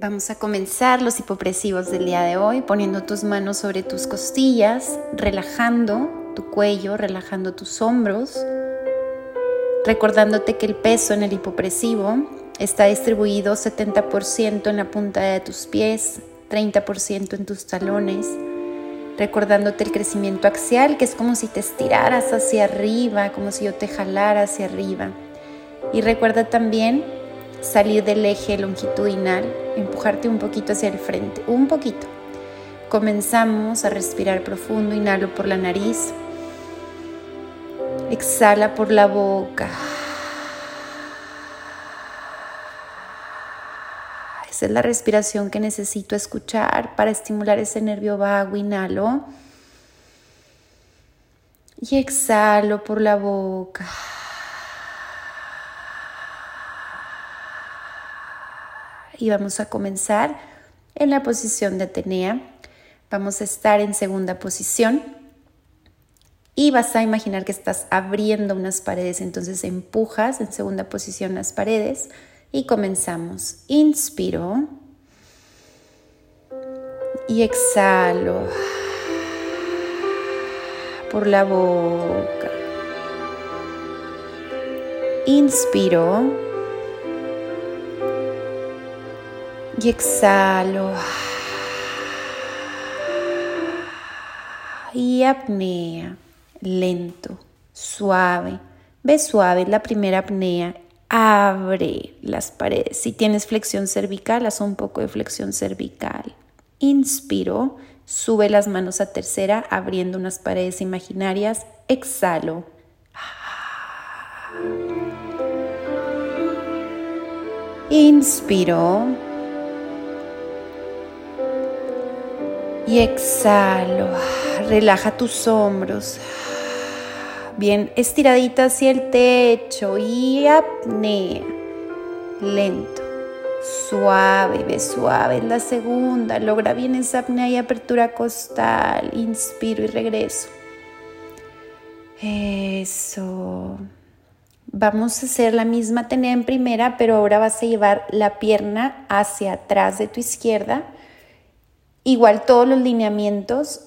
Vamos a comenzar los hipopresivos del día de hoy poniendo tus manos sobre tus costillas, relajando tu cuello, relajando tus hombros, recordándote que el peso en el hipopresivo está distribuido 70% en la punta de tus pies, 30% en tus talones, recordándote el crecimiento axial, que es como si te estiraras hacia arriba, como si yo te jalara hacia arriba. Y recuerda también salir del eje longitudinal, empujarte un poquito hacia el frente, un poquito. Comenzamos a respirar profundo, inhalo por la nariz, exhala por la boca. Esa es la respiración que necesito escuchar para estimular ese nervio vago. Inhalo y exhalo por la boca. Y vamos a comenzar en la posición de Atenea. Vamos a estar en segunda posición y vas a imaginar que estás abriendo unas paredes, entonces empujas en segunda posición las paredes y comenzamos. Inspiro y exhalo por la boca. Inspiro y exhalo. Y apnea, lento, suave. Ve suave, la primera apnea. Abre las paredes. Si tienes flexión cervical, haz un poco de flexión cervical. Inspiro, sube las manos a tercera, abriendo unas paredes imaginarias. Exhalo. Inspiro. Y exhalo. Relaja tus hombros. Bien estiradita hacia el techo y apnea. Lento. Suave, ve suave en la segunda. Logra bien esa apnea y apertura costal. Inspiro y regreso. Eso. Vamos a hacer la misma tenida en primera, pero ahora vas a llevar la pierna hacia atrás de tu izquierda Igual todos los lineamientos,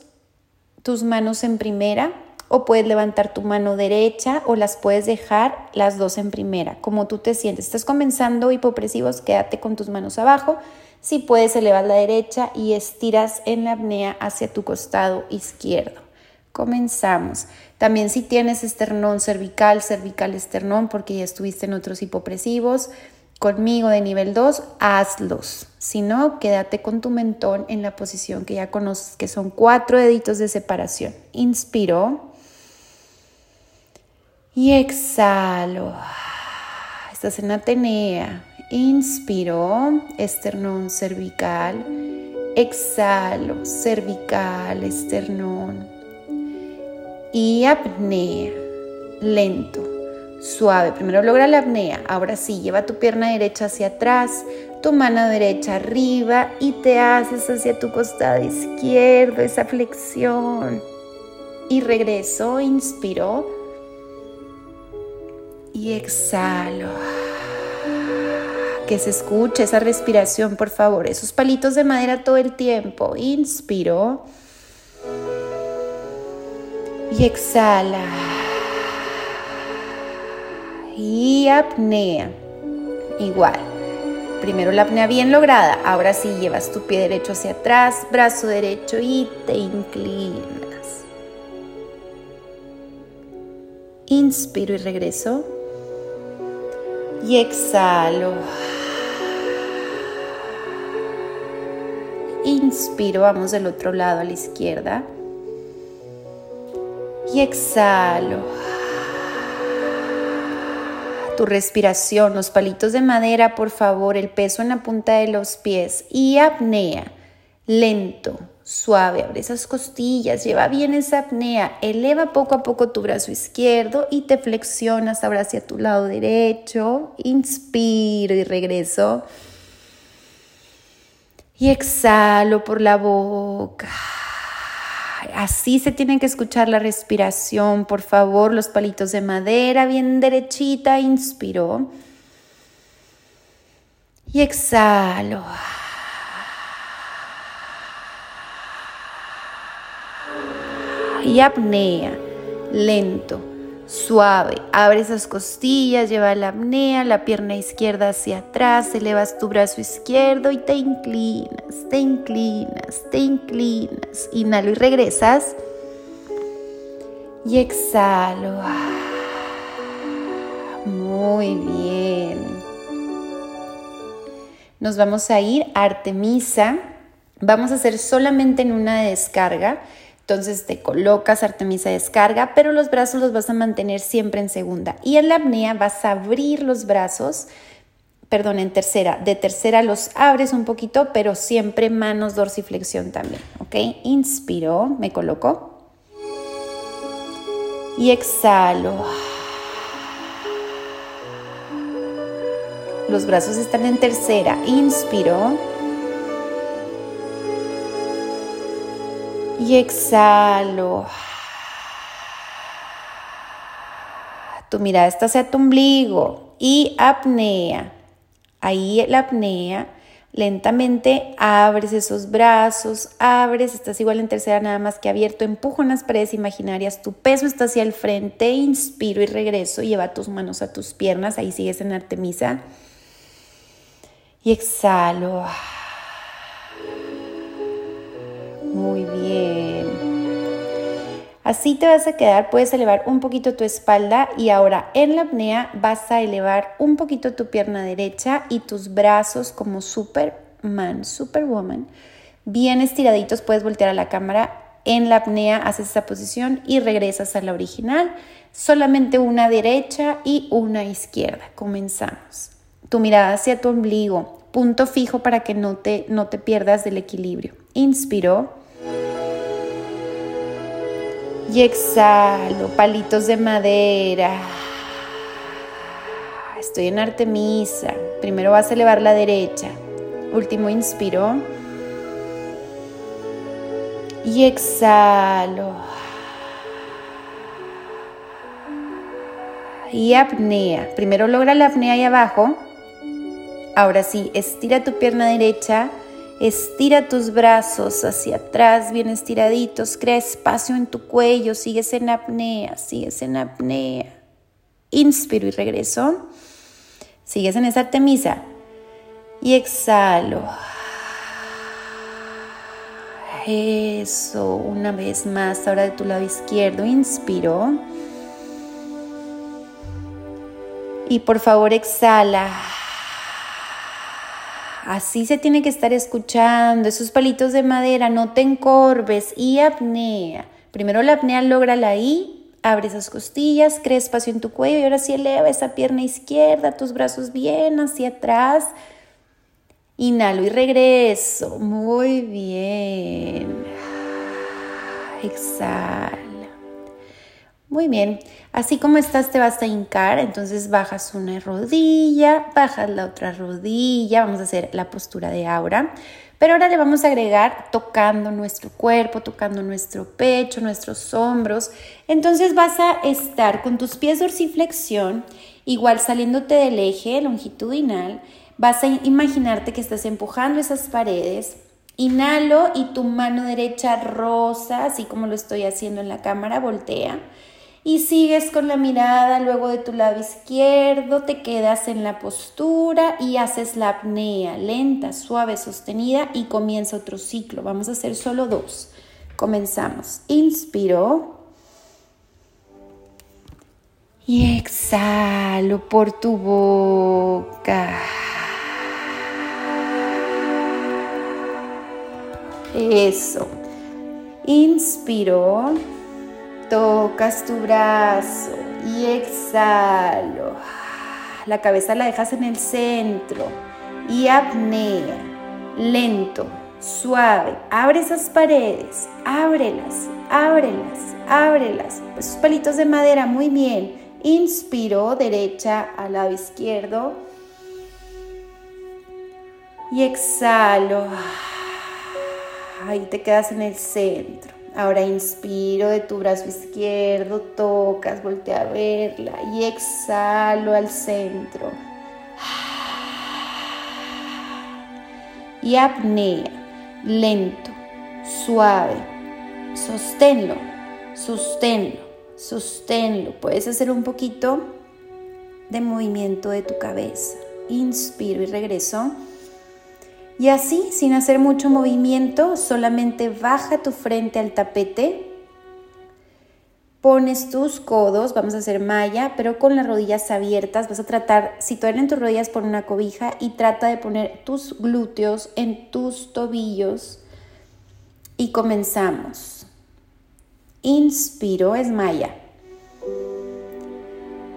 tus manos en primera o puedes levantar tu mano derecha o las puedes dejar las dos en primera, como tú te sientes. Estás comenzando hipopresivos, quédate con tus manos abajo. Si puedes, elevas la derecha y estiras en la apnea hacia tu costado izquierdo. Comenzamos. También si tienes esternón cervical, cervical esternón, porque ya estuviste en otros hipopresivos, conmigo de nivel 2, hazlos. Si no, quédate con tu mentón en la posición que ya conoces, que son cuatro deditos de separación. Inspiro y exhalo. Estás en Atenea. Inspiro, esternón cervical. Exhalo, cervical, esternón. Y apnea, lento Suave, primero logra la apnea. Ahora sí, lleva tu pierna derecha hacia atrás, tu mano derecha arriba y te haces hacia tu costado izquierdo, esa flexión. Y regreso, inspiro y exhalo. Que se escuche esa respiración, por favor. Esos palitos de madera todo el tiempo. Inspiro y exhala y apnea. Igual. Primero la apnea bien lograda. Ahora sí llevas tu pie derecho hacia atrás, brazo derecho y te inclinas. Inspiro y regreso. Y exhalo. Inspiro, vamos del otro lado a la izquierda. Y exhalo tu respiración, los palitos de madera, por favor, el peso en la punta de los pies y apnea, lento, suave, abre esas costillas, lleva bien esa apnea, eleva poco a poco tu brazo izquierdo y te flexionas ahora hacia tu lado derecho, inspiro y regreso. Y exhalo por la boca así se tiene que escuchar la respiración, por favor, los palitos de madera bien derechita, inspiro. Y exhalo. Y apnea, lento suave. Abre esas costillas, lleva la apnea, la pierna izquierda hacia atrás, elevas tu brazo izquierdo y te inclinas, te inclinas, te inclinas. Inhalo y regresas. Y exhalo. Muy bien. Nos vamos a ir a Artemisa. Vamos a hacer solamente en una descarga. Entonces te colocas Artemisa descarga, pero los brazos los vas a mantener siempre en segunda. Y en la apnea vas a abrir los brazos, perdón, en tercera. De tercera los abres un poquito, pero siempre manos, dorsiflexión también. ¿Ok? Inspiro, me coloco. Y exhalo. Los brazos están en tercera. Inspiro. Y exhalo. Tu mirada está hacia tu ombligo y apnea. Ahí la apnea. Lentamente abres esos brazos, abres, estás igual en tercera nada más que abierto, empujo en las paredes imaginarias, tu peso está hacia el frente, inspiro y regreso, lleva tus manos a tus piernas, ahí sigues en Artemisa y exhalo. Muy bien. Así te vas a quedar, puedes elevar un poquito tu espalda y ahora en la apnea vas a elevar un poquito tu pierna derecha y tus brazos como Superman, Superwoman, bien estiraditos, puedes voltear a la cámara. En la apnea haces esa posición y regresas a la original. Solamente una derecha y una izquierda. Comenzamos tu mirada hacia tu ombligo, punto fijo para que no te, no te pierdas del equilibrio. Inspiro. Y exhalo, palitos de madera. Estoy en Artemisa. Primero vas a elevar la derecha. Último inspiro. Y exhalo. Y apnea. Primero logra la apnea ahí abajo. Ahora sí, estira tu pierna derecha, estira tus brazos hacia atrás, bien estiraditos, crea espacio en tu cuello, sigues en apnea, sigues en apnea. Inspiro y regreso. Sigues en esa artemisa. Y exhalo. Eso, una vez más, ahora de tu lado izquierdo, inspiro. Y por favor exhala. Así se tiene que estar escuchando. Esos palitos de madera, no te encorves. Y apnea. Primero la apnea, logra la I. Abre esas costillas, crea espacio en tu cuello y ahora sí eleva esa pierna izquierda, tus brazos bien hacia atrás. Inhalo y regreso. Muy bien. Exhala. Muy bien, así como estás te vas a hincar, entonces bajas una rodilla, bajas la otra rodilla, vamos a hacer la postura de aura, pero ahora le vamos a agregar tocando nuestro cuerpo, tocando nuestro pecho, nuestros hombros, entonces vas a estar con tus pies dorsiflexión, igual saliéndote del eje longitudinal, vas a imaginarte que estás empujando esas paredes, inhalo y tu mano derecha rosa, así como lo estoy haciendo en la cámara, voltea y sigues con la mirada luego de tu lado izquierdo, te quedas en la postura y haces la apnea lenta, suave, sostenida y comienza otro ciclo. Vamos a hacer solo dos. Comenzamos. Inspiro. Y exhalo por tu boca. Eso. Inspiro Tocas tu brazo y exhalo. La cabeza la dejas en el centro y apnea. Lento, suave. Abre esas paredes. Ábrelas, ábrelas, ábrelas. Esos palitos de madera, muy bien. Inspiro, derecha al lado izquierdo. Y exhalo. Ahí te quedas en el centro. Ahora inspiro de tu brazo izquierdo, tocas, voltea a verla y exhalo al centro. Y apnea, lento, suave. Sosténlo, Sosténlo, sosténlo. Puedes hacer un poquito de movimiento de tu cabeza. Inspiro y regreso. Y así, sin hacer mucho movimiento, solamente baja tu frente al tapete. Pones tus codos, vamos a hacer malla, pero con las rodillas abiertas. Vas a tratar, si tú en tus rodillas, pon una cobija y trata de poner tus glúteos en tus tobillos. Y comenzamos. Inspiro, es malla.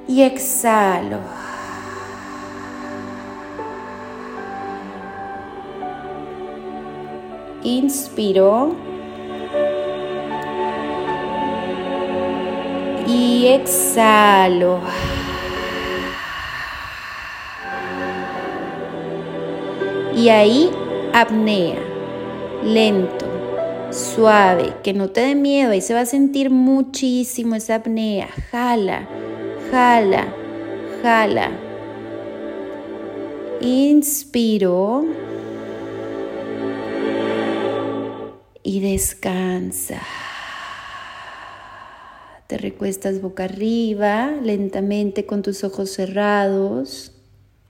Y exhalo. Inspiro. Y exhalo. Y ahí apnea, lento, suave, que no te dé miedo, ahí se va a sentir muchísimo esa apnea. Jala, jala, jala. Inspiro. Y descansa. Te recuestas boca arriba, lentamente con tus ojos cerrados.